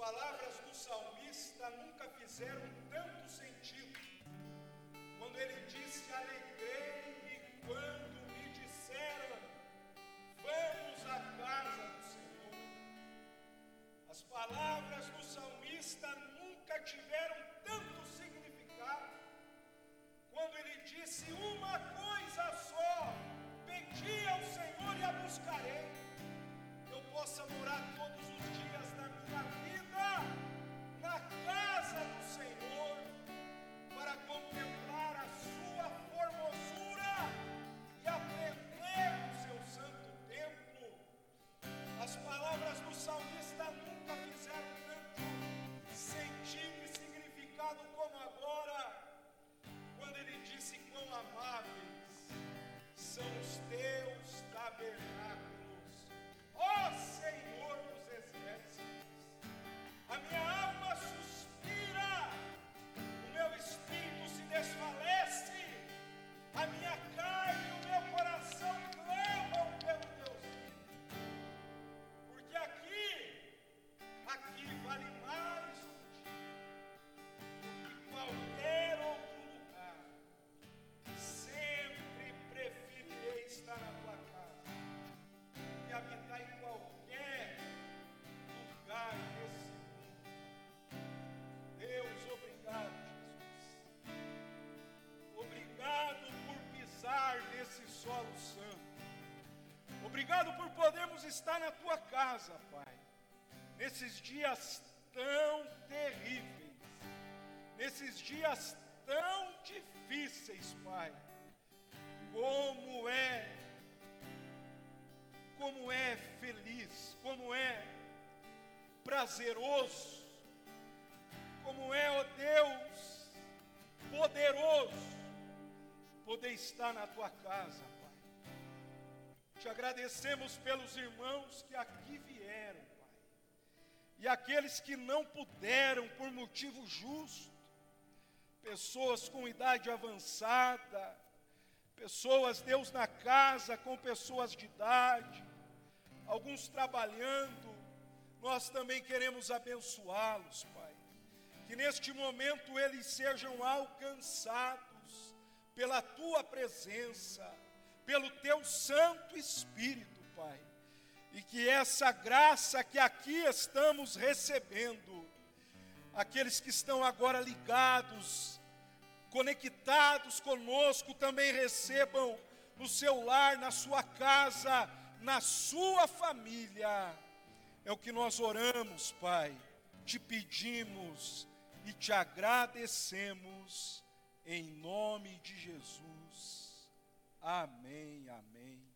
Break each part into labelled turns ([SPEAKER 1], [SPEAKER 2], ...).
[SPEAKER 1] palavras do salmista nunca fizeram tanto sentido. Quando ele disse: Alegrei-me quando me disseram, vamos à casa do Senhor. As palavras do salmista nunca tiveram tanto significado. Quando ele disse: Uma coisa só, pedi ao Senhor e a buscarei. Eu possa morar Obrigado por podermos estar na tua casa, Pai, nesses dias tão terríveis, nesses dias tão difíceis, Pai. Como é, como é feliz, como é prazeroso, como é, ó Deus, poderoso, poder estar na tua casa. Te agradecemos pelos irmãos que aqui vieram, Pai. E aqueles que não puderam por motivo justo, pessoas com idade avançada, pessoas, Deus, na casa com pessoas de idade, alguns trabalhando, nós também queremos abençoá-los, Pai. Que neste momento eles sejam alcançados pela tua presença, pelo teu Santo Espírito, Pai. E que essa graça que aqui estamos recebendo, aqueles que estão agora ligados, conectados conosco, também recebam no seu lar, na sua casa, na sua família. É o que nós oramos, Pai, te pedimos e te agradecemos, em nome de Jesus. Amém, amém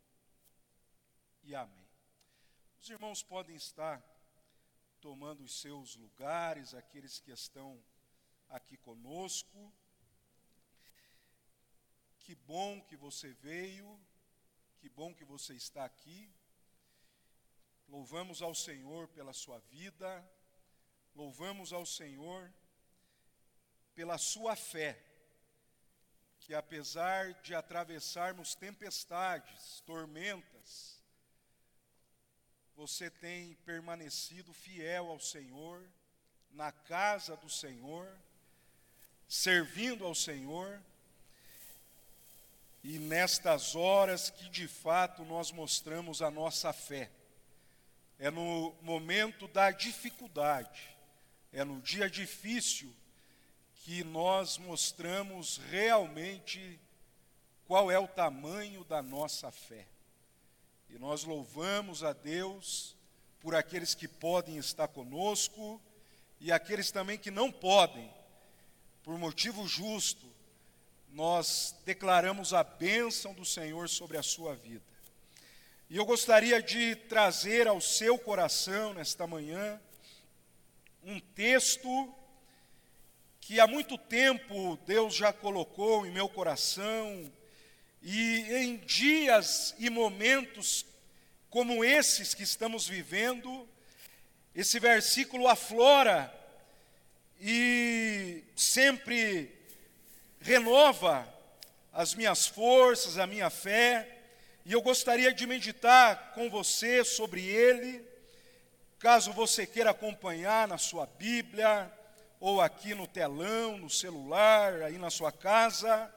[SPEAKER 1] e amém. Os irmãos podem estar tomando os seus lugares, aqueles que estão aqui conosco. Que bom que você veio, que bom que você está aqui. Louvamos ao Senhor pela sua vida, louvamos ao Senhor pela sua fé, que apesar de atravessarmos tempestades, tormentas, você tem permanecido fiel ao Senhor, na casa do Senhor, servindo ao Senhor, e nestas horas que de fato nós mostramos a nossa fé. É no momento da dificuldade, é no dia difícil que nós mostramos realmente qual é o tamanho da nossa fé. E nós louvamos a Deus por aqueles que podem estar conosco e aqueles também que não podem, por motivo justo, nós declaramos a bênção do Senhor sobre a sua vida. E eu gostaria de trazer ao seu coração nesta manhã um texto que há muito tempo Deus já colocou em meu coração, e em dias e momentos como esses que estamos vivendo, esse versículo aflora e sempre renova as minhas forças, a minha fé, e eu gostaria de meditar com você sobre ele, caso você queira acompanhar na sua Bíblia, ou aqui no telão, no celular, aí na sua casa,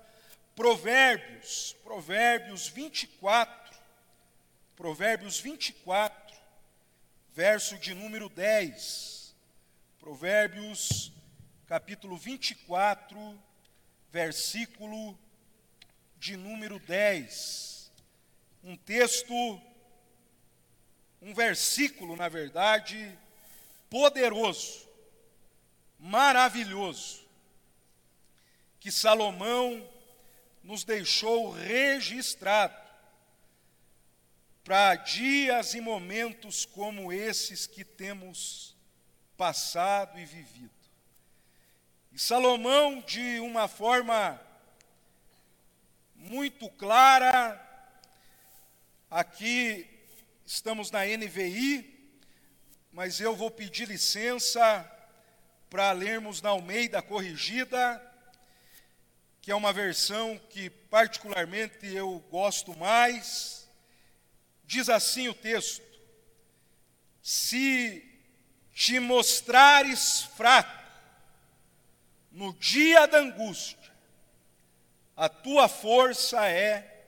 [SPEAKER 1] Provérbios, Provérbios 24, Provérbios 24, verso de número 10. Provérbios, capítulo 24, versículo de número 10. Um texto, um versículo, na verdade, poderoso, maravilhoso, que Salomão nos deixou registrado para dias e momentos como esses que temos passado e vivido. E Salomão, de uma forma muito clara, aqui estamos na NVI, mas eu vou pedir licença para lermos na Almeida Corrigida, que é uma versão que particularmente eu gosto mais. Diz assim o texto: Se te mostrares fraco no dia da angústia, a tua força é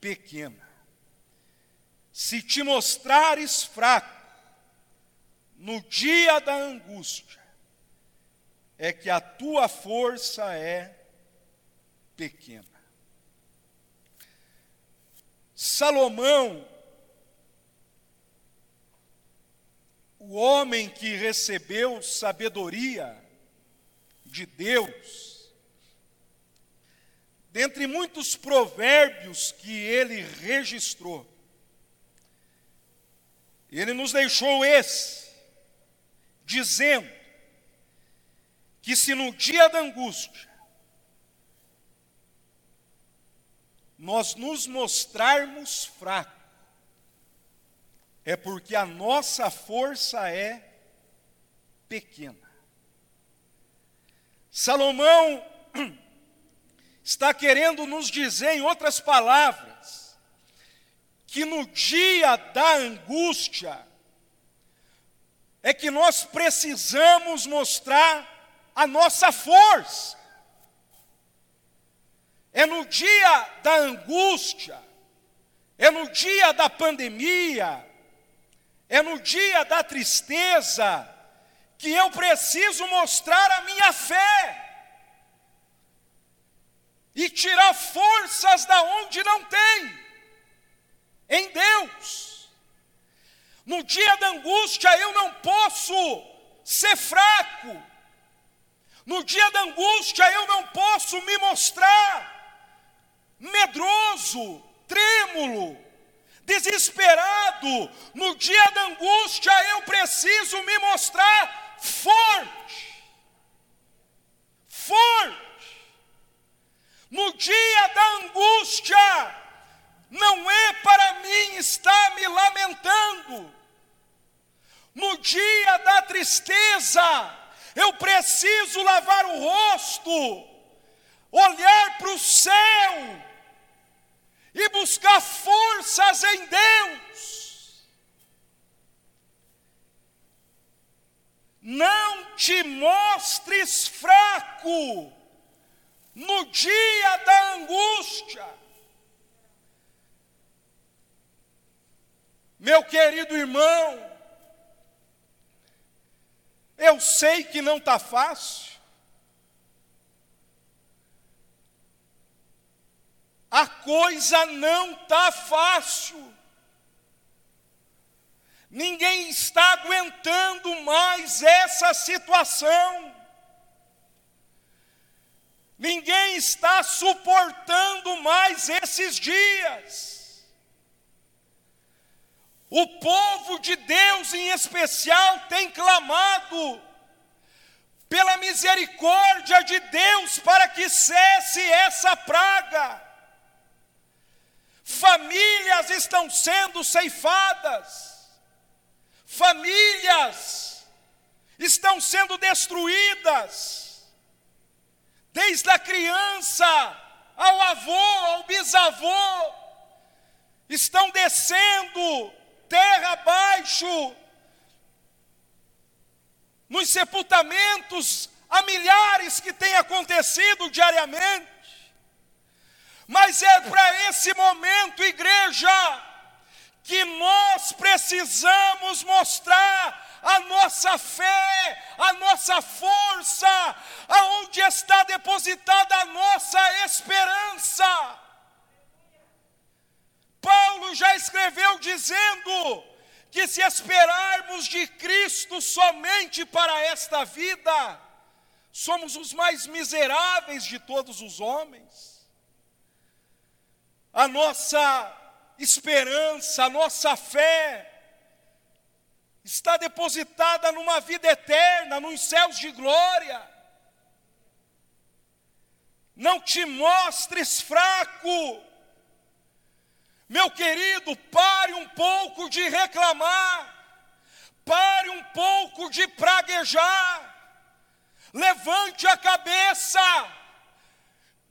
[SPEAKER 1] pequena. Se te mostrares fraco no dia da angústia, é que a tua força é pequena. Salomão, o homem que recebeu sabedoria de Deus, dentre muitos provérbios que ele registrou, ele nos deixou esse, dizendo que se no dia da angústia nós nos mostrarmos fracos, é porque a nossa força é pequena. Salomão está querendo nos dizer, em outras palavras, que no dia da angústia, é que nós precisamos mostrar a nossa força. É no dia da angústia, é no dia da pandemia, é no dia da tristeza, que eu preciso mostrar a minha fé e tirar forças da onde não tem, em Deus. No dia da angústia eu não posso ser fraco, no dia da angústia eu não posso me mostrar medroso, trêmulo, desesperado, no dia da angústia eu preciso me mostrar forte. Forte. No dia da angústia, não é para mim estar me lamentando. No dia da tristeza, eu preciso lavar o rosto, olhar para o céu e buscar forças em Deus. Não te mostres fraco no dia da angústia. Meu querido irmão, eu sei que não está fácil, a coisa não está fácil. Ninguém está aguentando mais essa situação. Ninguém está suportando mais esses dias. O povo de Deus, em especial, tem clamado pela misericórdia de Deus para que cesse essa praga. Famílias estão sendo ceifadas, famílias estão sendo destruídas, desde a criança ao avô, ao bisavô, estão descendo terra abaixo nos sepultamentos, há milhares que têm acontecido diariamente. Mas é para esse momento, igreja, que nós precisamos mostrar a nossa fé, a nossa força, aonde está depositada a nossa esperança. Paulo já escreveu dizendo que se esperarmos de Cristo somente para esta vida, somos os mais miseráveis de todos os homens. A nossa esperança, a nossa fé está depositada numa vida eterna, nos céus de glória. Não te mostres fraco, meu querido, pare um pouco de reclamar, pare um pouco de praguejar, levante a cabeça,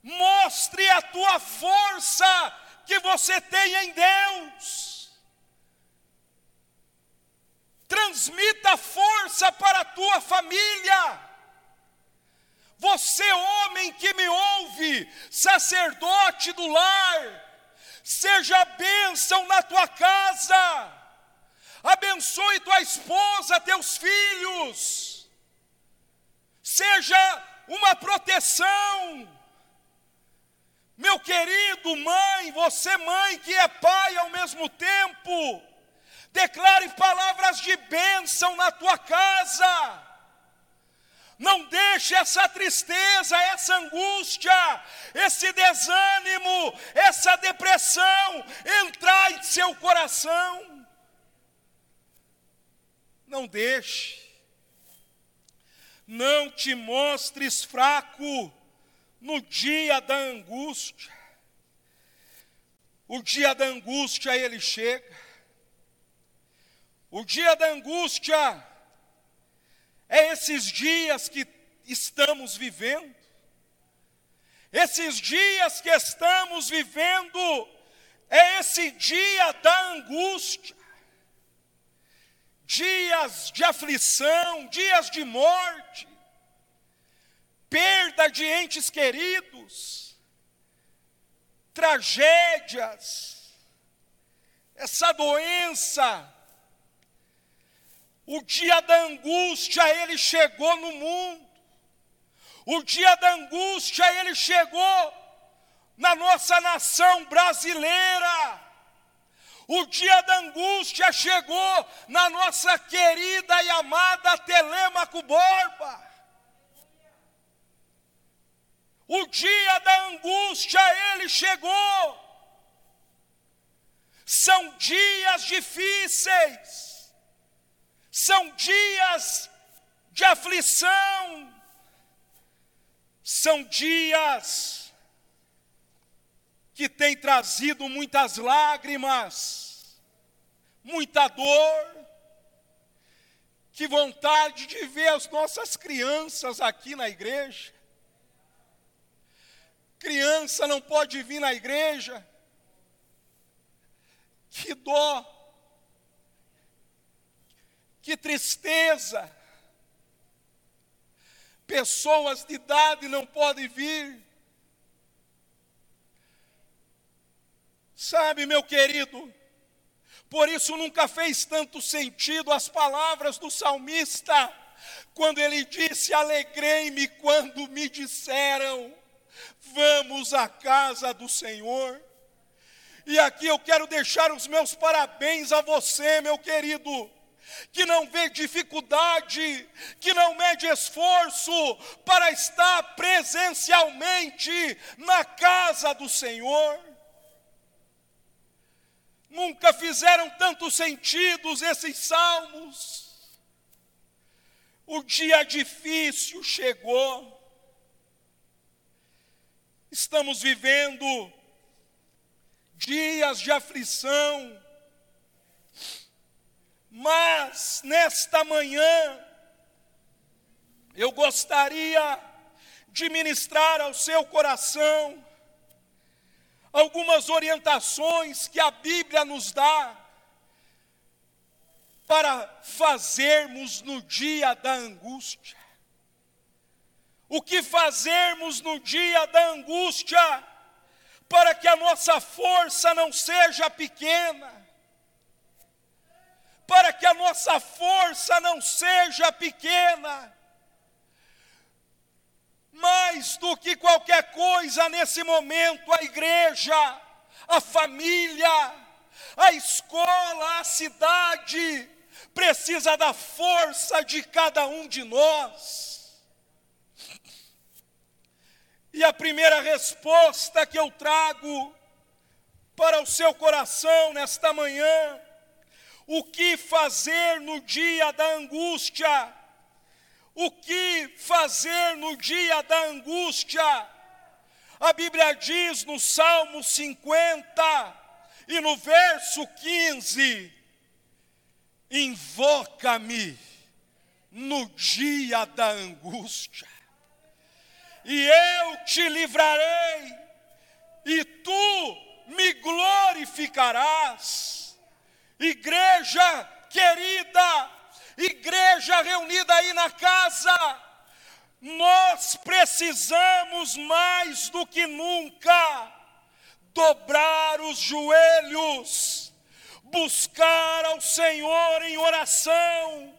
[SPEAKER 1] mostre a tua força que você tem em Deus. Transmita força para a tua família. Você, homem que me ouve, sacerdote do lar, seja bênção na tua casa, abençoe tua esposa, teus filhos, seja uma proteção. Meu querido mãe, você mãe que é pai ao mesmo tempo, declare palavras de bênção na tua casa. Não deixe essa tristeza, essa angústia, esse desânimo, essa depressão entrar em seu coração. Não deixe. Não te mostres fraco no dia da angústia. O dia da angústia ele chega. O dia da angústia é esses dias que estamos vivendo. Esses dias que estamos vivendo é esse dia da angústia, dias de aflição, dias de morte, perda de entes queridos, tragédias, essa doença o dia da angústia, ele chegou no mundo. O dia da angústia, ele chegou na nossa nação brasileira. O dia da angústia chegou na nossa querida e amada Telemaco Borba. O dia da angústia, ele chegou. São dias difíceis são dias de aflição, são dias que têm trazido muitas lágrimas, muita dor. Que vontade de ver as nossas crianças aqui na igreja. Criança não pode vir na igreja. Que dó que tristeza! Pessoas de idade não podem vir. Sabe, meu querido, por isso nunca fez tanto sentido as palavras do salmista, quando ele disse: Alegrei-me quando me disseram, vamos à casa do Senhor. E aqui eu quero deixar os meus parabéns a você, meu querido, que não vê dificuldade, que não mede esforço para estar presencialmente na casa do Senhor. Nunca fizeram tantos sentidos esses salmos. O dia difícil chegou. Estamos vivendo dias de aflição, mas nesta manhã, eu gostaria de ministrar ao seu coração algumas orientações que a Bíblia nos dá para fazermos no dia da angústia? O que fazermos no dia da angústia para que a nossa força não seja pequena? Para que a nossa força não seja pequena? Mais do que qualquer coisa nesse momento, a igreja, a família, a escola, a cidade, precisa da força de cada um de nós. E a primeira resposta que eu trago para o seu coração nesta manhã, o que fazer no dia da angústia? O que fazer no dia da angústia? A Bíblia diz no Salmo 50 e no verso 15: Invoca-me no dia da angústia, e eu te livrarei, e tu me glorificarás. Igreja querida, igreja reunida aí na casa, nós precisamos mais do que nunca dobrar os joelhos, buscar ao Senhor em oração,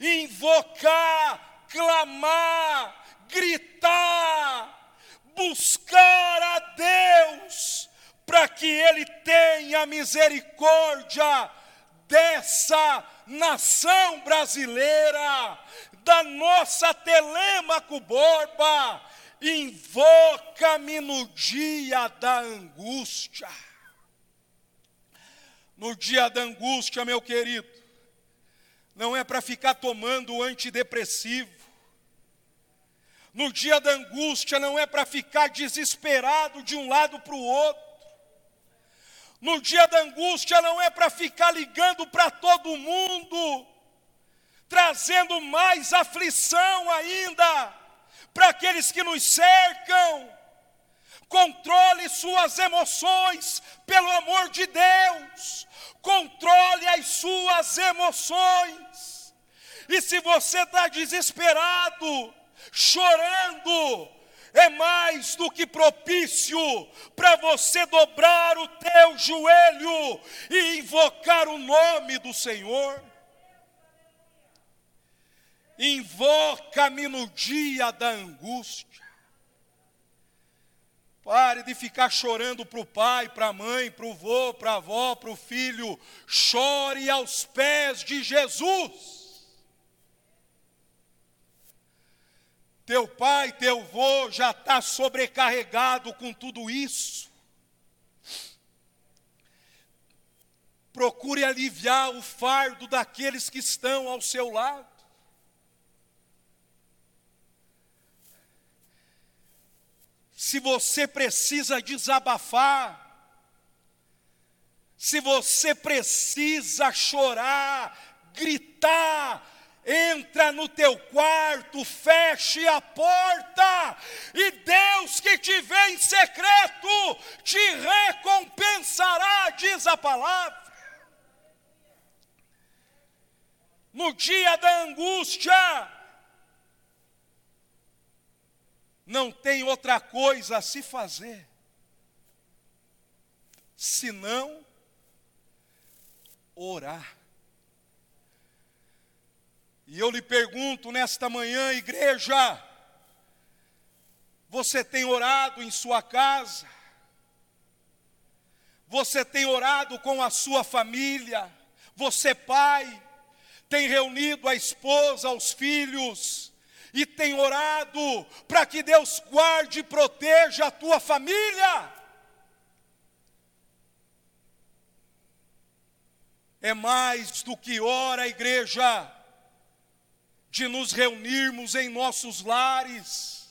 [SPEAKER 1] invocar, clamar, gritar, buscar a Deus, para que Ele tenha misericórdia dessa nação brasileira, da nossa Telêmaco Borba, invoca-me no dia da angústia. No dia da angústia, meu querido, não é para ficar tomando antidepressivo. No dia da angústia, não é para ficar desesperado de um lado para o outro. No dia da angústia, não é para ficar ligando para todo mundo trazendo mais aflição ainda para aqueles que nos cercam. Controle suas emoções, pelo amor de Deus. Controle as suas emoções. E se você está desesperado, chorando, é mais do que propício para você dobrar o teu joelho e invocar o nome do Senhor. Invoca-me no dia da angústia. Pare de ficar chorando para o pai, para a mãe, para o vô, para a avó, para o filho. Chore aos pés de Jesus. Teu pai, teu vô já está sobrecarregado com tudo isso. Procure aliviar o fardo daqueles que estão ao seu lado. se você precisa desabafar, se você precisa chorar, gritar, entra no teu quarto, feche a porta, e Deus que te vê em secreto te recompensará, diz a palavra. No dia da angústia, não tem outra coisa a se fazer senão orar. E eu lhe pergunto nesta manhã, igreja, você tem orado em sua casa? Você tem orado com a sua família? Você, pai, tem reunido a esposa, os filhos, e tem orado para que Deus guarde e proteja a tua família. É mais do que ora, igreja, de nos reunirmos em nossos lares,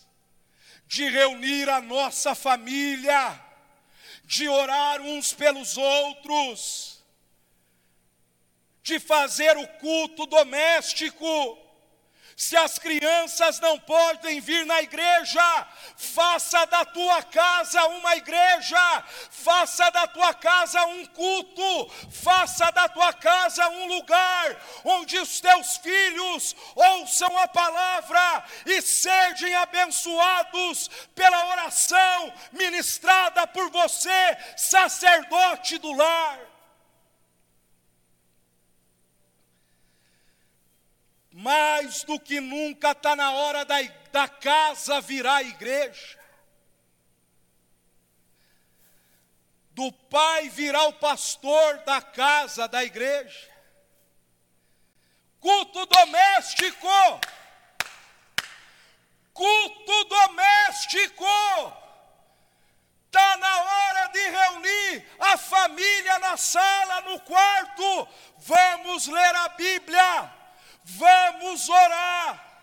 [SPEAKER 1] de reunir a nossa família, de orar uns pelos outros, de fazer o culto doméstico, se as crianças não podem vir na igreja, faça da tua casa uma igreja, faça da tua casa um culto, faça da tua casa um lugar onde os teus filhos ouçam a palavra e sejam abençoados pela oração ministrada por você, sacerdote do lar. Mais do que nunca está na hora da, da casa virar igreja. do pai virá o pastor da casa da igreja. Culto doméstico. Culto doméstico. Está na hora de reunir a família na sala, no quarto. Vamos ler a Bíblia. Vamos orar.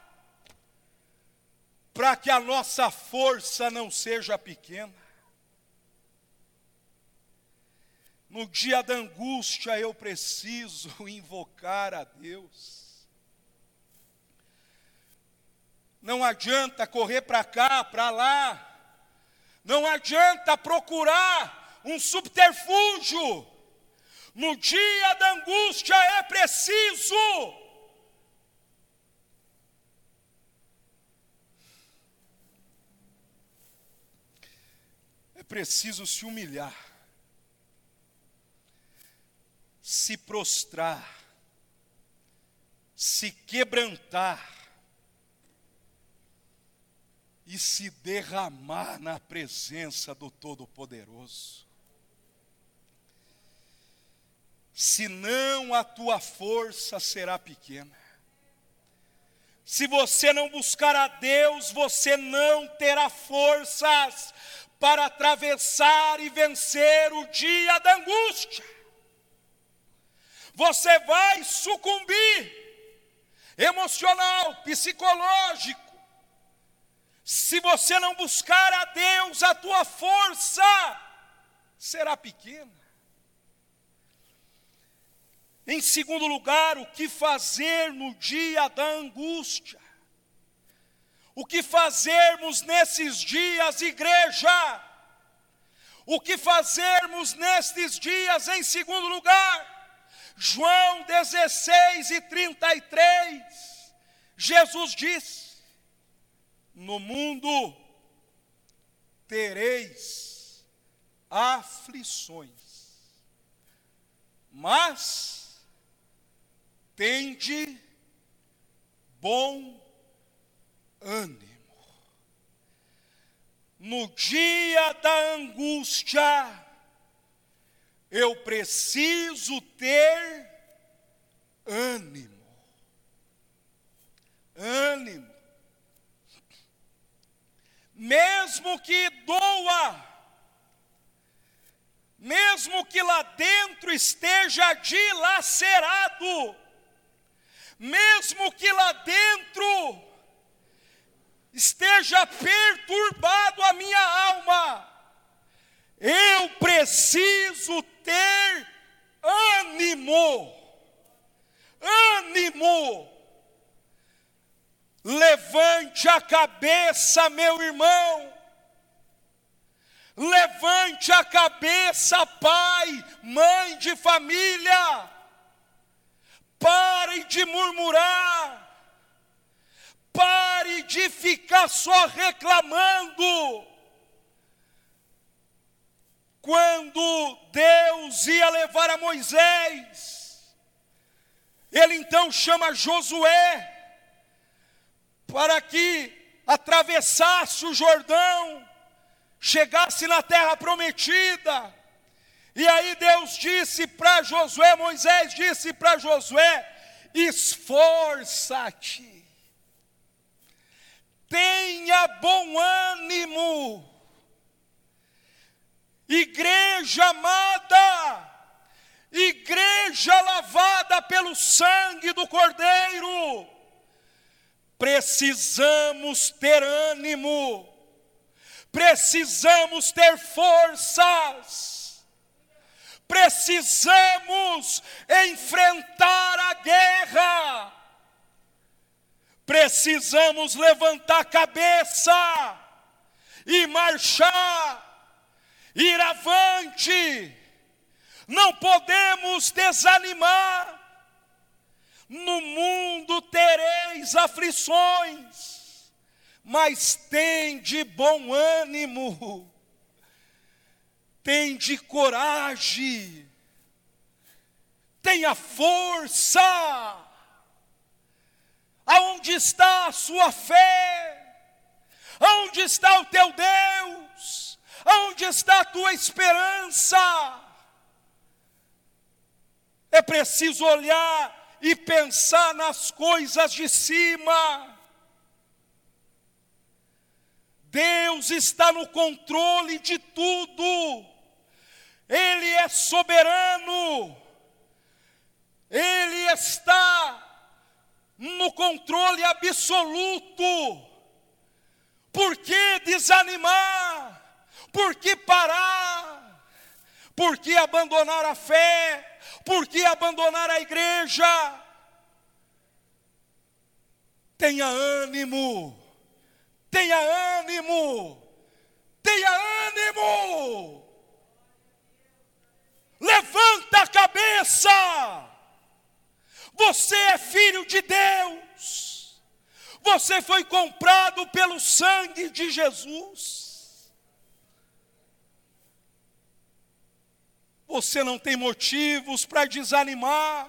[SPEAKER 1] Para que a nossa força não seja pequena. No dia da angústia eu preciso invocar a Deus. Não adianta correr para cá, para lá. Não adianta procurar um subterfúgio. No dia da angústia é preciso preciso se humilhar se prostrar, se quebrantar e se derramar na presença do Todo-Poderoso. Senão a tua força será pequena. Se você não buscar a Deus, você não terá forças para atravessar e vencer o dia da angústia você vai sucumbir emocional, psicológico. Se você não buscar a Deus, a tua força será pequena. Em segundo lugar, o que fazer no dia da angústia? O que fazermos nesses dias, igreja? O que fazermos nestes dias, em segundo lugar? João 16 e 33, Jesus diz: No mundo tereis aflições, mas tende bom ânimo. No dia da angústia, eu preciso ter ânimo. Ânimo. Mesmo que doa, mesmo que lá dentro esteja dilacerado, mesmo que lá dentro esteja perturbado a minha alma, eu preciso ter ânimo. Ânimo. Levante a cabeça, meu irmão. Levante a cabeça, pai, mãe de família. Pare de murmurar. De ficar só reclamando quando Deus ia levar a Moisés, ele então chama Josué para que atravessasse o Jordão, chegasse na terra prometida. E aí Deus disse para Josué, Moisés disse para Josué: esforça-te, tenha bom ânimo, igreja amada, igreja lavada pelo sangue do Cordeiro, precisamos ter ânimo, precisamos ter forças, precisamos enfrentar a guerra, precisamos levantar a cabeça e marchar ir avante, não podemos desanimar. No mundo tereis aflições, mas tem de bom ânimo, tem de coragem, tenha força. Aonde está a sua fé? Aonde está o teu Deus? Aonde está a tua esperança? É preciso olhar e pensar nas coisas de cima. Deus está no controle de tudo. Ele é soberano. Ele está no controle absoluto. Por que desanimar? Por que parar? Por que abandonar a fé? Por que abandonar a igreja? Tenha ânimo, tenha ânimo, tenha ânimo. Levanta a cabeça. Você é filho de Deus. Você foi comprado pelo sangue de Jesus. Você não tem motivos para desanimar.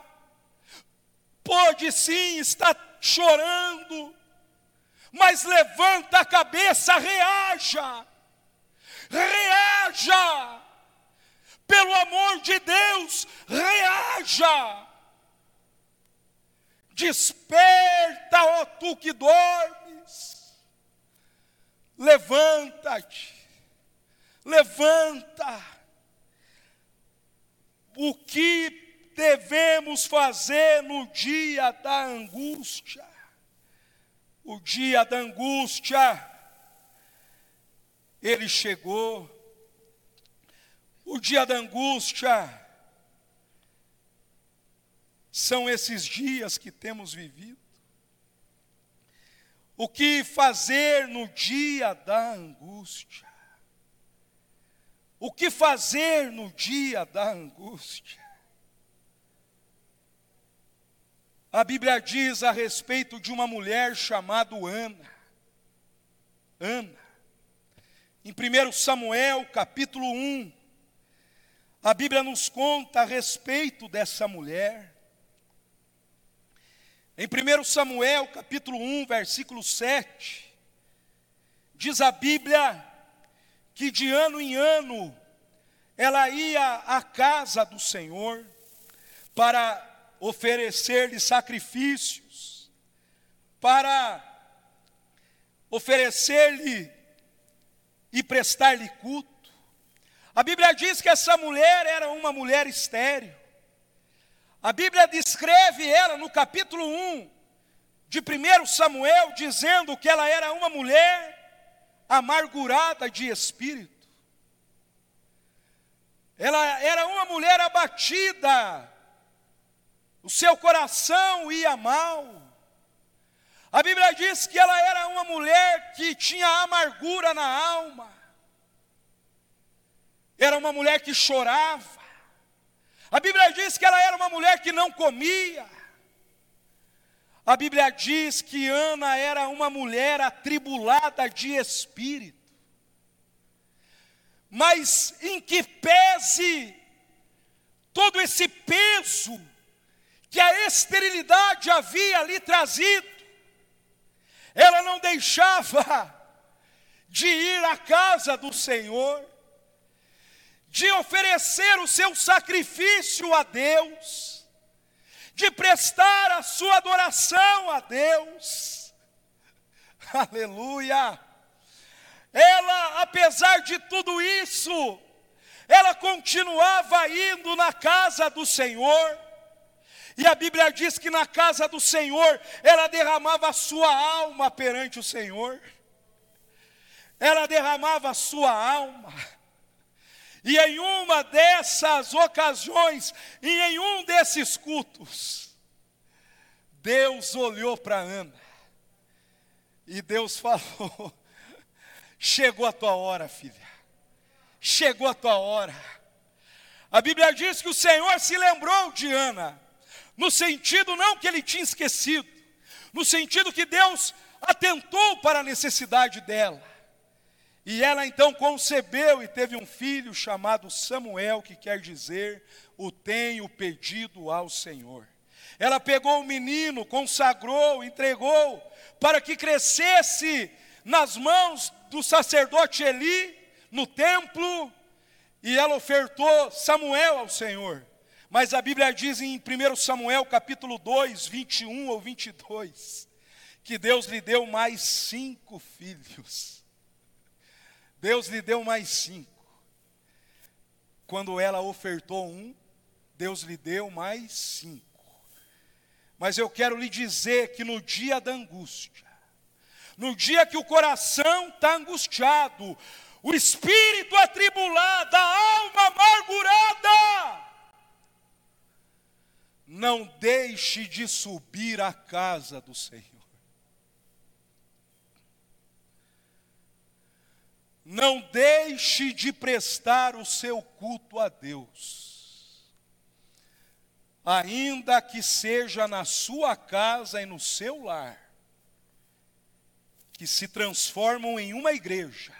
[SPEAKER 1] Pode sim estar chorando, mas levanta a cabeça, reaja. Reaja. Pelo amor de Deus, reaja. Desperta, ó tu que dormes. Levanta-te. Levanta. O que devemos fazer no dia da angústia? O dia da angústia, ele chegou. O dia da angústia, são esses dias que temos vivido. O que fazer no dia da angústia? O que fazer no dia da angústia? A Bíblia diz a respeito de uma mulher chamada Ana. Ana. Em 1 Samuel, capítulo 1, a Bíblia nos conta a respeito dessa mulher. Em 1 Samuel, capítulo 1, versículo 7, diz a Bíblia que de ano em ano ela ia à casa do Senhor para oferecer-lhe sacrifícios, para oferecer-lhe e prestar-lhe culto. A Bíblia diz que essa mulher era uma mulher estéril. A Bíblia descreve ela no capítulo 1 de 1 Samuel, dizendo que ela era uma mulher amargurada de espírito. Ela era uma mulher abatida, o seu coração ia mal. A Bíblia diz que ela era uma mulher que tinha amargura na alma, era uma mulher que chorava, a Bíblia diz que ela era uma mulher que não comia. A Bíblia diz que Ana era uma mulher atribulada de espírito. Mas em que pese todo esse peso que a esterilidade havia lhe trazido, ela não deixava de ir à casa do Senhor, de oferecer o seu sacrifício a Deus, de prestar a sua adoração a Deus. Aleluia! Ela, apesar de tudo isso, ela continuava indo na casa do Senhor. E a Bíblia diz que na casa do Senhor ela derramava a sua alma perante o Senhor. Ela derramava a sua alma. E em uma dessas ocasiões, e em um desses cultos, Deus olhou para Ana. E Deus falou: Chegou a tua hora, filha. chegou a tua hora. A Bíblia diz que o Senhor se lembrou de Ana, no sentido não que ele tinha esquecido, no sentido que Deus atentou para a necessidade dela. E ela então concebeu e teve um filho chamado Samuel, que quer dizer: o tenho pedido ao Senhor. Ela pegou o menino, consagrou, entregou, para que crescesse nas mãos do sacerdote Eli, no templo, e ela ofertou Samuel ao Senhor. Mas a Bíblia diz em 1 Samuel capítulo 2, 21 ou 22, que Deus lhe deu mais cinco filhos. Deus lhe deu mais cinco. Quando ela ofertou um, Deus lhe deu mais cinco. Mas eu quero lhe dizer que no dia da angústia, no dia que o coração está angustiado, o espírito atribulado, a alma amargurada, não deixe de subir à casa do Senhor. Não deixe de prestar o seu culto a Deus, ainda que seja na sua casa e no seu lar, que se transformam em uma igreja,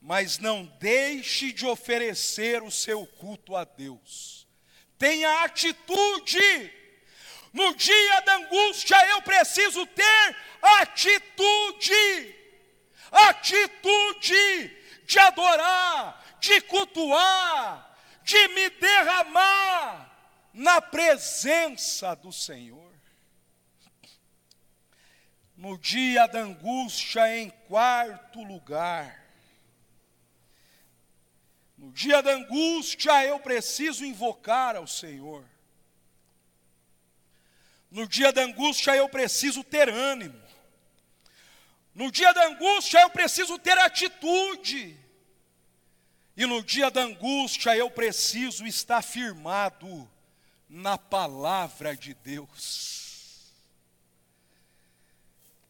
[SPEAKER 1] mas não deixe de oferecer o seu culto a Deus. Tenha atitude. No dia da angústia eu preciso ter atitude atitude de adorar, de cultuar, de me derramar na presença do Senhor. No dia da angústia, em quarto lugar, no dia da angústia, eu preciso invocar ao Senhor. No dia da angústia, eu preciso ter ânimo. No dia da angústia eu preciso ter atitude. E no dia da angústia eu preciso estar firmado na palavra de Deus.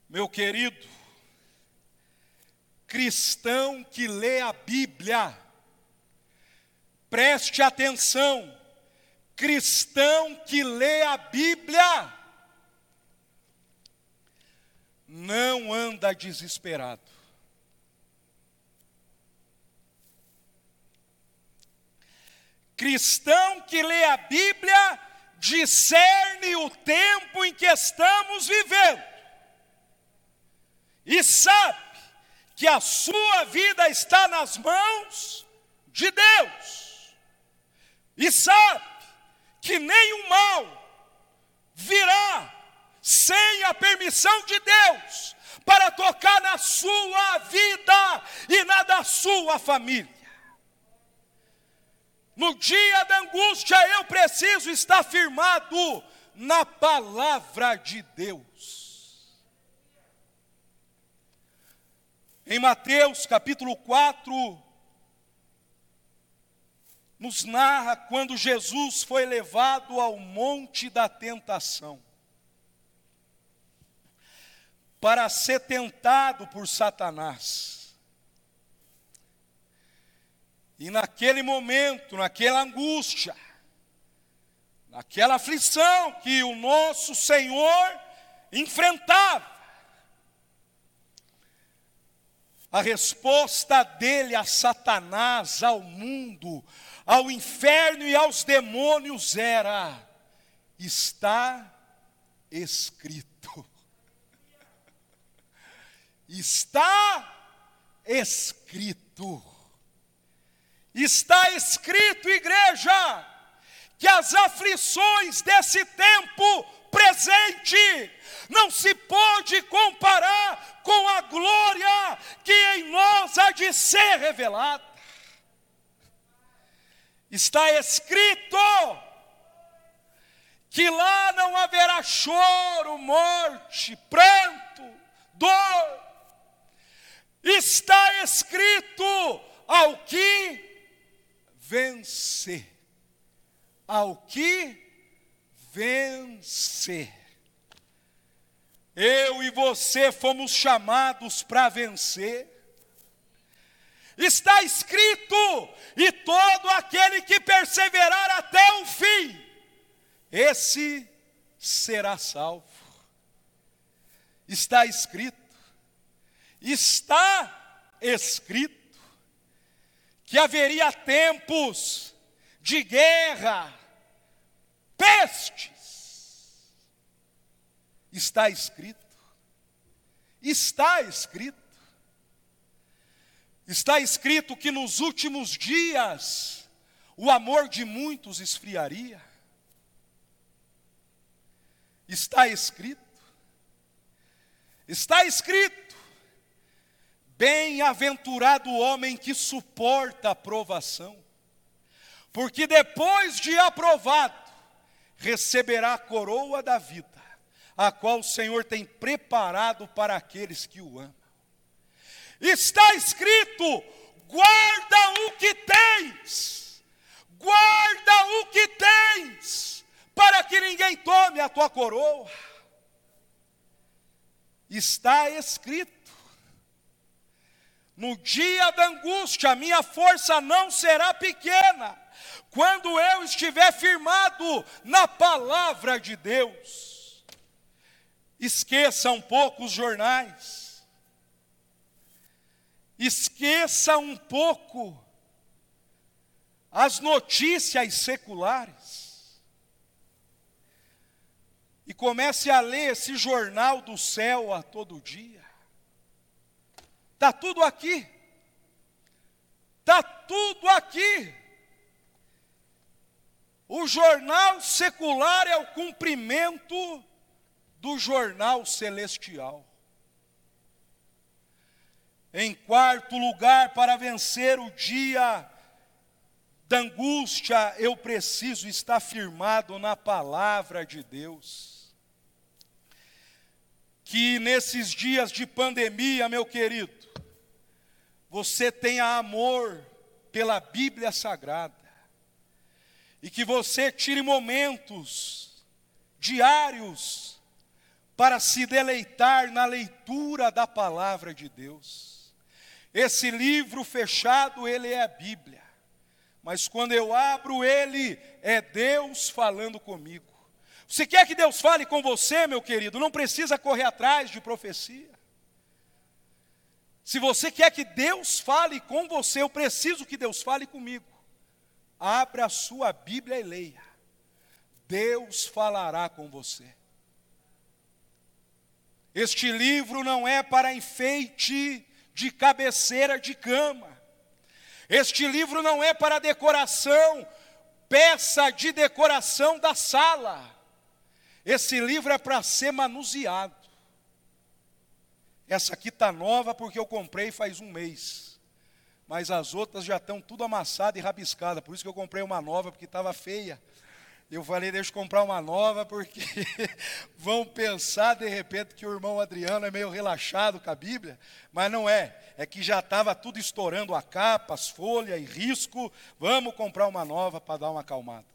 [SPEAKER 1] Meu querido, cristão que lê a Bíblia, preste atenção, cristão que lê a Bíblia, não anda desesperado. Cristão que lê a Bíblia discerne o tempo em que estamos vivendo e sabe que a sua vida está nas mãos de Deus e sabe que nenhum mal virá sem a permissão de Deus, para tocar na sua vida e na da sua família. No dia da angústia, eu preciso estar firmado na palavra de Deus. Em Mateus capítulo 4, nos narra quando Jesus foi levado ao monte da tentação para ser tentado por Satanás. E naquele momento, naquela angústia, naquela aflição que o nosso Senhor enfrentava, a resposta dele a Satanás, ao mundo, ao inferno e aos demônios era: está escrito. Está escrito. Está escrito, igreja, que as aflições desse tempo presente não se pode comparar com a glória que em nós há de ser revelada. Está escrito que lá não haverá choro, morte, pranto, dor, está escrito: ao que vencer, ao que vencer. Eu e você fomos chamados para vencer. está escrito: e todo aquele que perseverar até o fim, esse será salvo. Está escrito, está escrito, que haveria tempos de guerra, pestes. Está escrito, está escrito. Está escrito que nos últimos dias o amor de muitos esfriaria. Está escrito. Está escrito. Bem-aventurado o homem que suporta a provação, porque depois de aprovado, receberá a coroa da vida, a qual o Senhor tem preparado para aqueles que o amam. Está escrito: guarda o que tens, guarda o que tens, para que ninguém tome a tua coroa. Está escrito: no dia da angústia, minha força não será pequena, quando eu estiver firmado na palavra de Deus. Esqueça um pouco os jornais Esqueça um pouco as notícias seculares e comece a ler esse jornal do céu a todo dia. Está tudo aqui. Está tudo aqui. O jornal secular é o cumprimento do jornal celestial. Em quarto lugar, para vencer o dia da angústia, eu preciso estar firmado na palavra de Deus. Que nesses dias de pandemia, meu querido, você tenha amor pela Bíblia Sagrada, e que você tire momentos diários para se deleitar na leitura da palavra de Deus. Esse livro fechado, ele é a Bíblia. Mas quando eu abro ele, é Deus falando comigo. Você quer que Deus fale com você, meu querido? Não precisa correr atrás de profecia. Se você quer que Deus fale com você, eu preciso que Deus fale comigo. Abra a sua Bíblia e leia. Deus falará com você. Este livro não é para enfeite de cabeceira de cama. Este livro não é para decoração, peça de decoração da sala. Esse livro é para ser manuseado. Essa aqui está nova porque eu comprei faz um mês. Mas as outras já estão tudo amassadas e rabiscadas. Por isso que eu comprei uma nova, porque estava feia. Eu falei, deixa eu comprar uma nova, porque vão pensar de repente que o irmão Adriano é meio relaxado com a Bíblia, mas não é. É que já estava tudo estourando a capa, as folhas e risco. Vamos comprar uma nova para dar uma acalmada.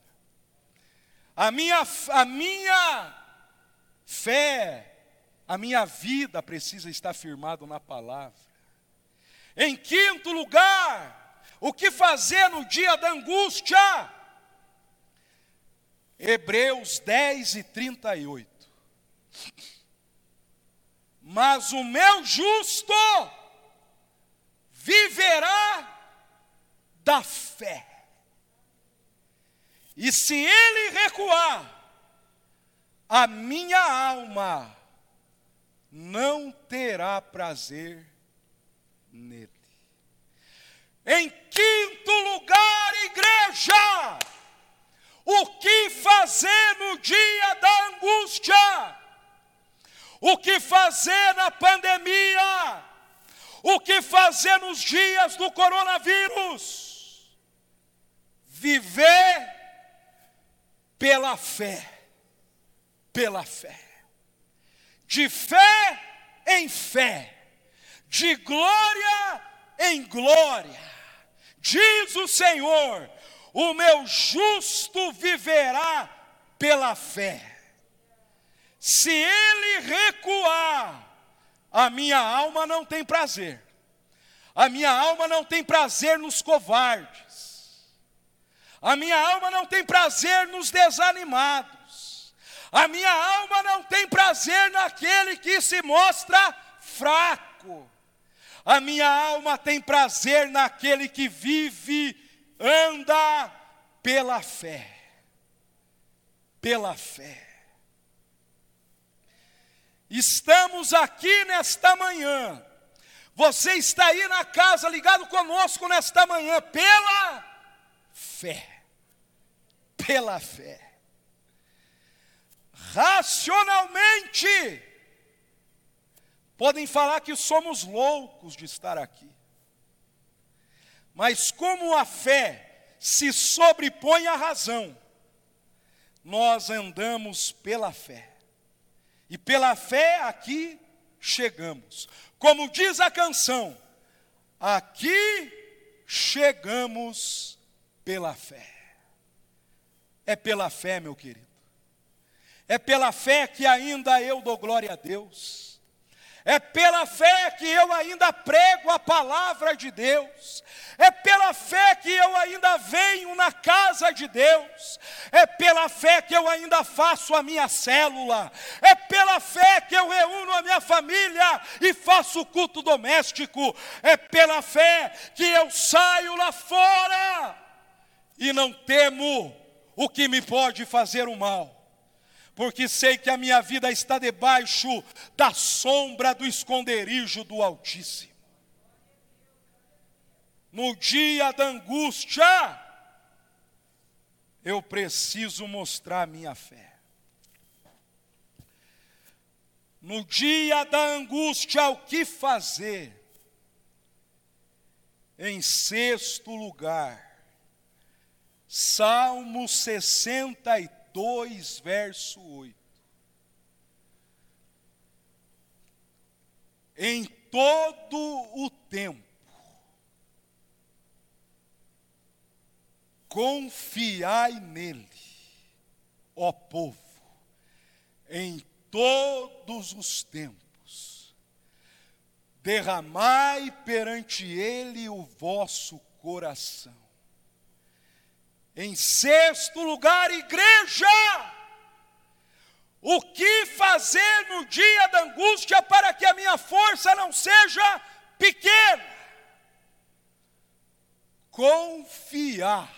[SPEAKER 1] A minha, a minha fé, a minha vida precisa estar firmado na palavra. Em quinto lugar, o que fazer no dia da angústia? Hebreus 10 e 38. Mas o meu justo viverá da fé. E se ele recuar, a minha alma não terá prazer nele. Em quinto lugar, igreja, o que fazer no dia da angústia? O que fazer na pandemia? O que fazer nos dias do coronavírus? Viver pela fé, pela fé, de fé em fé, de glória em glória, diz o Senhor, o meu justo viverá pela fé. Se ele recuar, a minha alma não tem prazer. A minha alma não tem prazer nos covardes. A minha alma não tem prazer nos desanimados. A minha alma não tem prazer naquele que se mostra fraco. A minha alma tem prazer naquele que vive, anda pela fé. Pela fé. Estamos aqui nesta manhã. Você está aí na casa ligado conosco nesta manhã pela fé. Pela fé. Racionalmente, podem falar que somos loucos de estar aqui. Mas como a fé se sobrepõe à razão, nós andamos pela fé. E pela fé aqui chegamos. Como diz a canção, aqui chegamos pela fé. É pela fé, meu querido. É pela fé que ainda eu dou glória a Deus. É pela fé que eu ainda prego a palavra de Deus. É pela fé que eu ainda venho na casa de Deus. É pela fé que eu ainda faço a minha célula. É pela fé que eu reúno a minha família e faço o culto doméstico. É pela fé que eu saio lá fora e não temo o que me pode fazer o mal porque sei que a minha vida está debaixo da sombra do esconderijo do Altíssimo. No dia da angústia, eu preciso mostrar minha fé. No dia da angústia, o que fazer? Em sexto lugar, Salmo 63. 2, verso 8. Em todo o tempo, confiai nele, ó povo, em todos os tempos, derramai perante ele o vosso coração em sexto lugar, igreja. O que fazer no dia da angústia para que a minha força não seja pequena? Confiar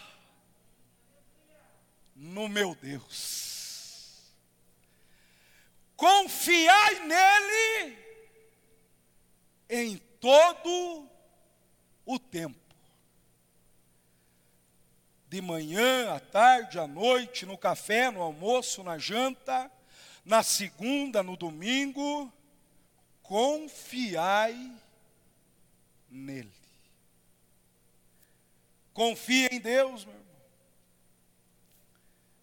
[SPEAKER 1] no meu Deus. Confiai nele em todo o tempo de manhã, à tarde, à noite, no café, no almoço, na janta, na segunda, no domingo, confiai nele. Confia em Deus, meu irmão.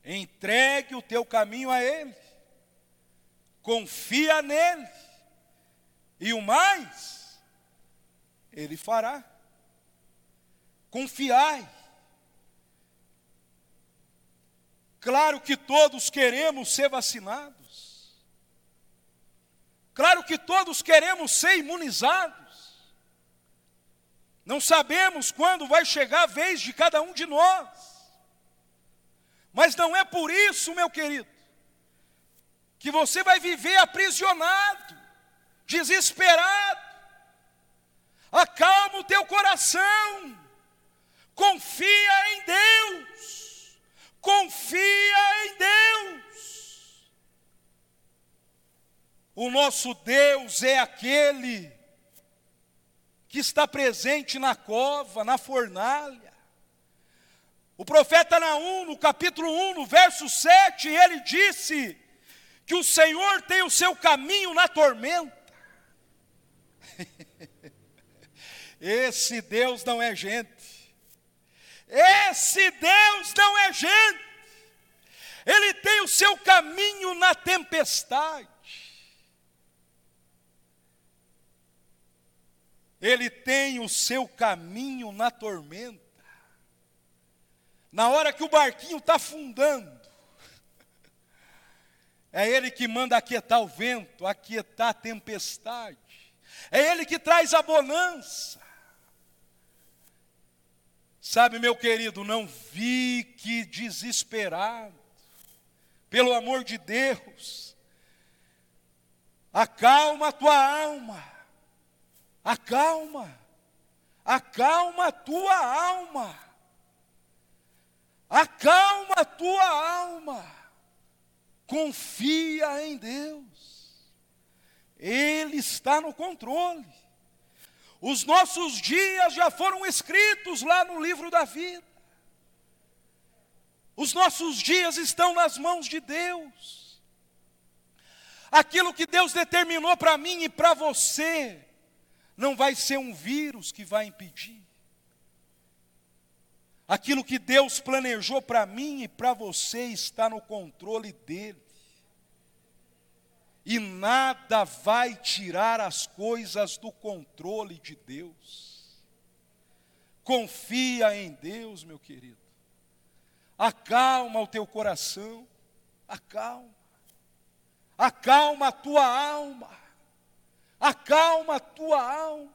[SPEAKER 1] Entregue o teu caminho a Ele. Confia nele. E o mais, Ele fará. Confiai. Claro que todos queremos ser vacinados. Claro que todos queremos ser imunizados. Não sabemos quando vai chegar a vez de cada um de nós. Mas não é por isso, meu querido, que você vai viver aprisionado, desesperado. Acalma o teu coração, confia em Deus confia em Deus. O nosso Deus é aquele que está presente na cova, na fornalha. O profeta Naum, no capítulo 1, no verso 7, ele disse que o Senhor tem o seu caminho na tormenta. Esse Deus não é gente. Esse Deus não é gente, ele tem o seu caminho na tempestade, ele tem o seu caminho na tormenta, na hora que o barquinho está afundando, é Ele que manda aquietar o vento, aquietar a tempestade, é Ele que traz a bonança, Sabe, meu querido, não fique desesperado. Pelo amor de Deus, acalma a tua alma. Acalma. Acalma a tua alma. Acalma a tua alma. Confia em Deus. Ele está no controle. Os nossos dias já foram escritos lá no livro da vida. Os nossos dias estão nas mãos de Deus. Aquilo que Deus determinou para mim e para você, não vai ser um vírus que vai impedir. Aquilo que Deus planejou para mim e para você está no controle dele. E nada vai tirar as coisas do controle de Deus. Confia em Deus, meu querido. Acalma o teu coração. Acalma. Acalma a tua alma. Acalma a tua alma.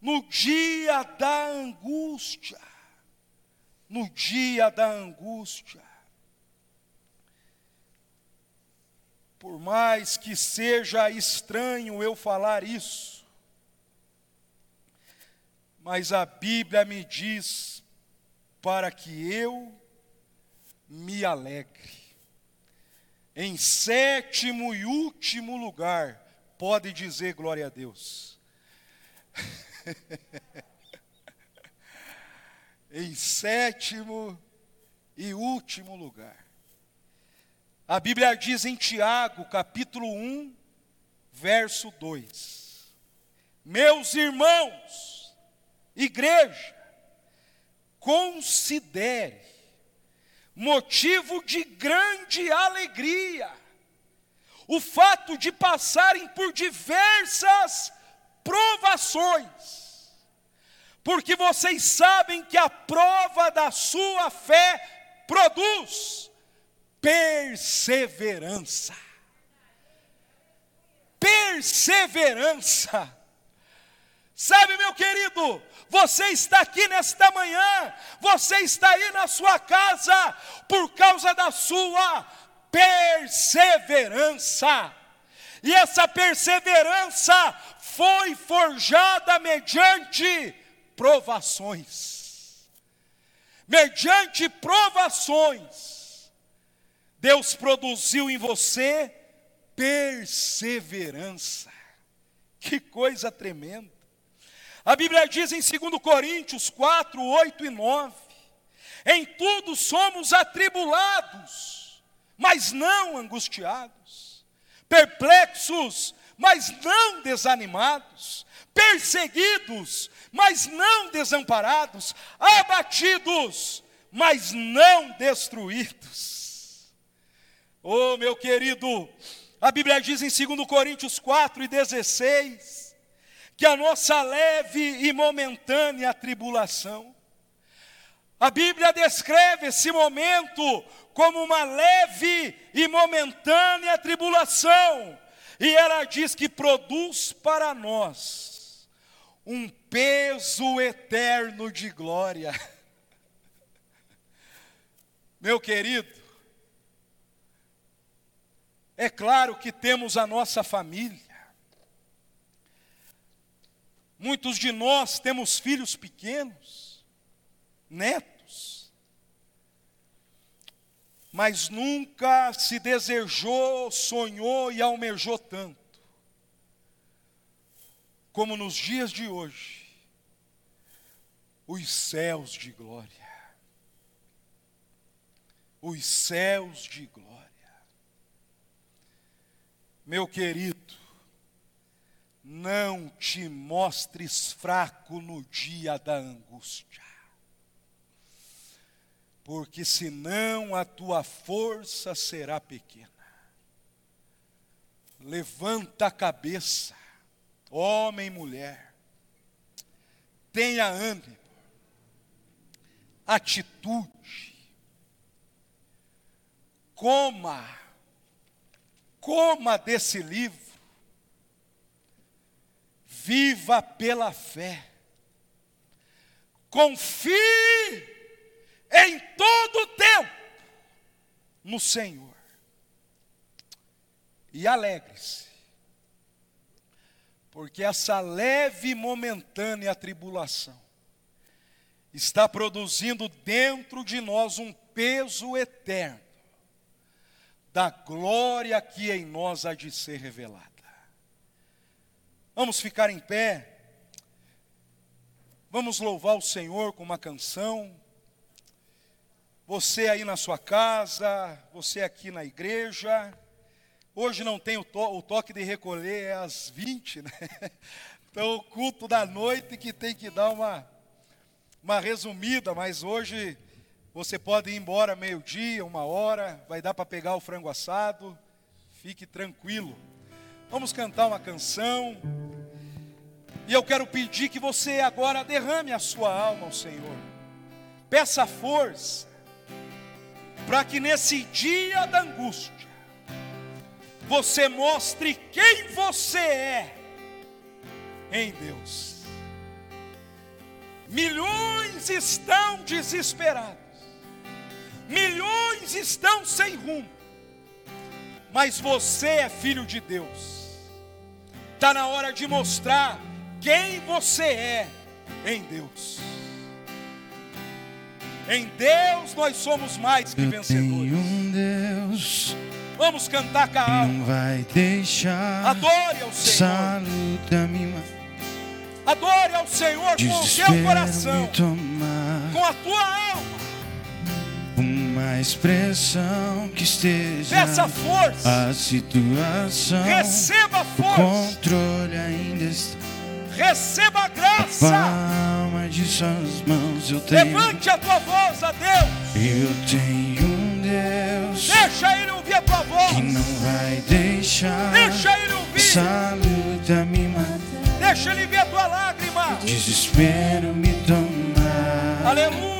[SPEAKER 1] No dia da angústia. No dia da angústia Por mais que seja estranho eu falar isso, mas a Bíblia me diz para que eu me alegre. Em sétimo e último lugar, pode dizer glória a Deus. em sétimo e último lugar, a Bíblia diz em Tiago, capítulo 1, verso 2: Meus irmãos, igreja, considere motivo de grande alegria o fato de passarem por diversas provações, porque vocês sabem que a prova da sua fé produz perseverança. Perseverança. Sabe, meu querido, você está aqui nesta manhã, você está aí na sua casa por causa da sua perseverança. E essa perseverança foi forjada mediante provações. Mediante provações Deus produziu em você perseverança. Que coisa tremenda. A Bíblia diz em 2 Coríntios 4, 8 e 9: Em tudo somos atribulados, mas não angustiados, perplexos, mas não desanimados, perseguidos, mas não desamparados, abatidos, mas não destruídos Oh, meu querido, a Bíblia diz em 2 Coríntios 4 e 16 que a nossa leve e momentânea tribulação, a Bíblia descreve esse momento como uma leve e momentânea tribulação, e ela diz que produz para nós um peso eterno de glória. Meu querido, é claro que temos a nossa família. Muitos de nós temos filhos pequenos, netos, mas nunca se desejou, sonhou e almejou tanto como nos dias de hoje, os céus de glória. Os céus de glória. Meu querido, não te mostres fraco no dia da angústia, porque senão a tua força será pequena. Levanta a cabeça, homem e mulher, tenha ânimo, atitude, coma coma desse livro, viva pela fé, Confie em todo tempo no Senhor. E alegre-se, porque essa leve e momentânea tribulação está produzindo dentro de nós um peso eterno da glória que em nós há de ser revelada. Vamos ficar em pé, vamos louvar o Senhor com uma canção. Você aí na sua casa, você aqui na igreja. Hoje não tem o, to o toque de recolher, é às 20, né? Então, o culto da noite que tem que dar uma, uma resumida, mas hoje você pode ir embora meio-dia, uma hora, vai dar para pegar o frango assado, fique tranquilo. Vamos cantar uma canção. E eu quero pedir que você agora derrame a sua alma ao Senhor. Peça força, para que nesse dia da angústia, você mostre quem você é em Deus. Milhões estão desesperados, milhões estão sem rumo, mas você é filho de Deus. Está na hora de mostrar quem você é em Deus. Em Deus nós somos mais que
[SPEAKER 2] Eu
[SPEAKER 1] vencedores.
[SPEAKER 2] um Deus
[SPEAKER 1] Vamos cantar com a alma.
[SPEAKER 2] não vai deixar
[SPEAKER 1] Adore ao Senhor.
[SPEAKER 2] essa luta me matar.
[SPEAKER 1] Adore ao Senhor com o
[SPEAKER 2] me
[SPEAKER 1] coração, com a tua alma.
[SPEAKER 2] Expressão que esteja
[SPEAKER 1] Peça força.
[SPEAKER 2] a situação.
[SPEAKER 1] Receba
[SPEAKER 2] O
[SPEAKER 1] força.
[SPEAKER 2] controle ainda está.
[SPEAKER 1] Receba graça.
[SPEAKER 2] Palma de suas mãos eu tenho.
[SPEAKER 1] Levante a tua voz a Deus.
[SPEAKER 2] Eu tenho um Deus
[SPEAKER 1] Deixa Ele ouvir a tua voz.
[SPEAKER 2] que não vai deixar
[SPEAKER 1] Deixa Ele ouvir.
[SPEAKER 2] essa luta me matar.
[SPEAKER 1] Deixa Ele ver a tua lágrima.
[SPEAKER 2] Desespero me tomar.
[SPEAKER 1] Aleluia.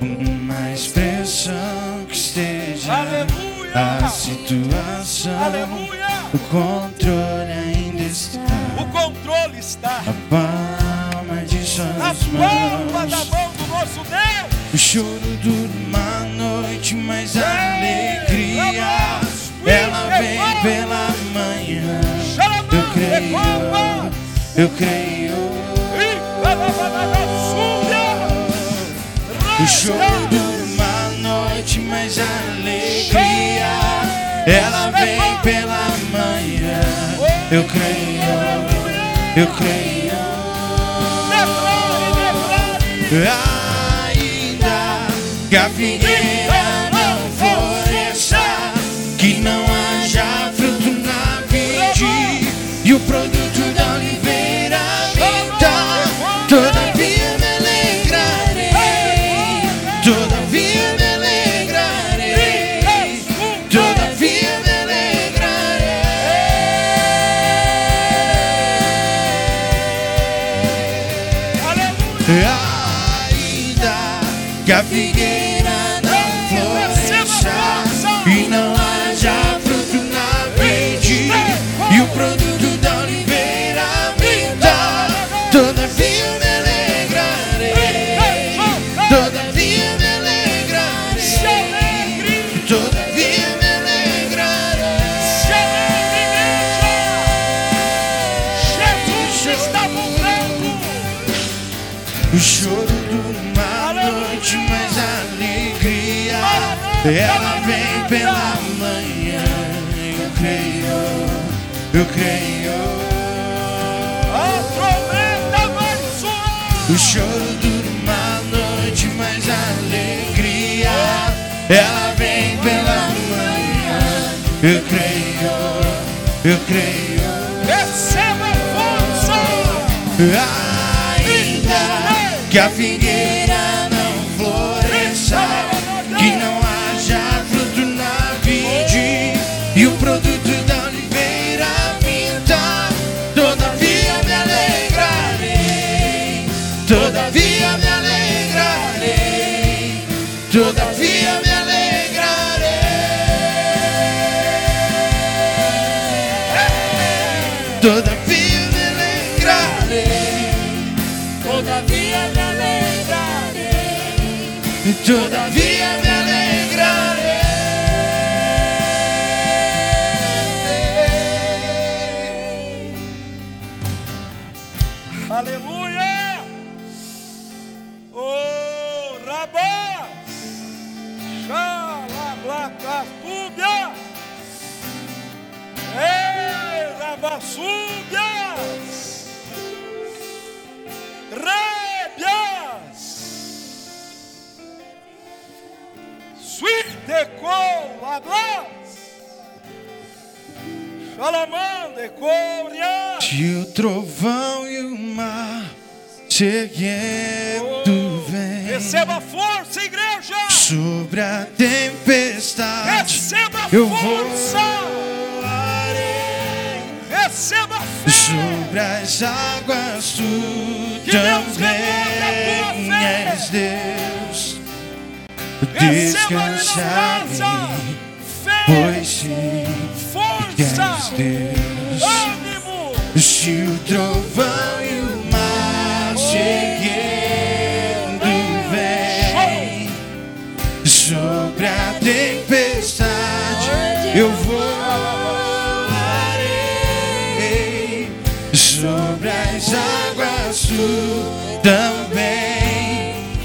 [SPEAKER 2] Uma expressão que esteja
[SPEAKER 1] Aleluia.
[SPEAKER 2] a situação.
[SPEAKER 1] Aleluia.
[SPEAKER 2] O controle ainda está.
[SPEAKER 1] O controle está
[SPEAKER 2] A palma de suas
[SPEAKER 1] palma da
[SPEAKER 2] mãos.
[SPEAKER 1] mão do nosso Deus.
[SPEAKER 2] O choro dura uma noite, mas a alegria ela vem pela manhã. Eu creio, eu creio. O choro uma noite, mas alegria ela vem pela manhã. Eu creio, eu creio. Ainda que ela vem pela manhã. Eu creio, eu creio.
[SPEAKER 1] A trombeta vai soar.
[SPEAKER 2] O choro dura uma noite, mas a alegria ela vem pela manhã. Eu creio, eu creio.
[SPEAKER 1] Receba força.
[SPEAKER 2] Ainda que a figueira
[SPEAKER 1] Aleluia!
[SPEAKER 2] Seguindo vem
[SPEAKER 1] Receba força, igreja!
[SPEAKER 2] sobre a tempestade,
[SPEAKER 1] Receba
[SPEAKER 2] eu
[SPEAKER 1] força!
[SPEAKER 2] voarei
[SPEAKER 1] Receba fé!
[SPEAKER 2] sobre as águas. Tu
[SPEAKER 1] Que
[SPEAKER 2] também és Deus.
[SPEAKER 1] Fé!
[SPEAKER 2] pois sei que és
[SPEAKER 1] Força!
[SPEAKER 2] Deus.
[SPEAKER 1] Ânimo!
[SPEAKER 2] Se o trovão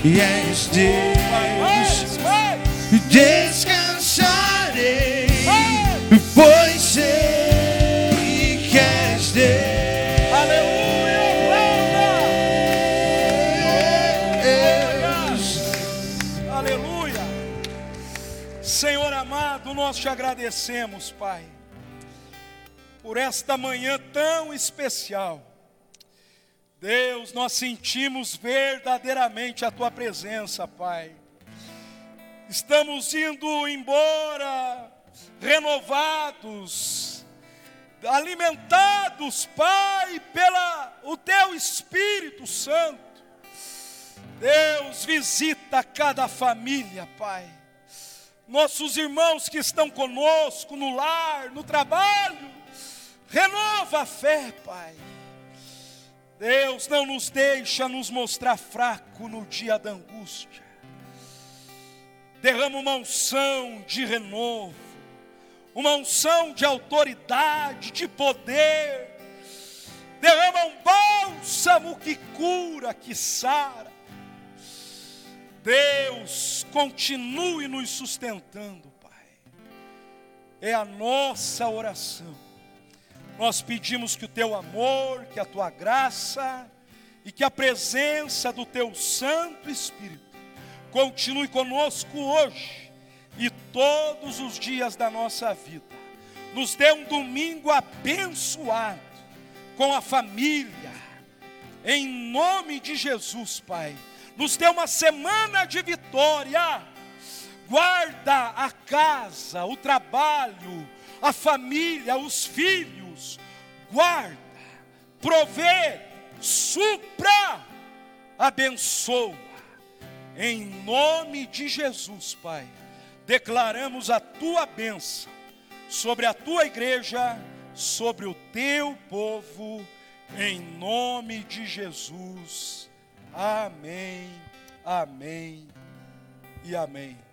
[SPEAKER 2] também és Deus. Descansarei, pois sei que és Deus.
[SPEAKER 1] Aleluia! Aleluia! Senhor amado, nós te agradecemos, Pai, por esta manhã tão especial. Deus, nós sentimos verdadeiramente a tua presença, Pai. Estamos indo embora renovados, alimentados, Pai, pela o teu Espírito Santo. Deus visita cada família, Pai. Nossos irmãos que estão conosco no lar, no trabalho, renova a fé, Pai. Deus não nos deixa nos mostrar fraco no dia da angústia. Derrama uma unção de renovo, uma unção de autoridade, de poder. Derrama um bálsamo que cura, que sara. Deus, continue nos sustentando, Pai. É a nossa oração. Nós pedimos que o teu amor, que a tua graça e que a presença do teu Santo Espírito continue conosco hoje e todos os dias da nossa vida. Nos dê um domingo abençoado com a família, em nome de Jesus, Pai. Nos dê uma semana de vitória. Guarda a casa, o trabalho, a família, os filhos. Guarda, provê, supra, abençoa. Em nome de Jesus, Pai, declaramos a tua bênção sobre a tua igreja, sobre o teu povo, em nome de Jesus. Amém, amém e amém.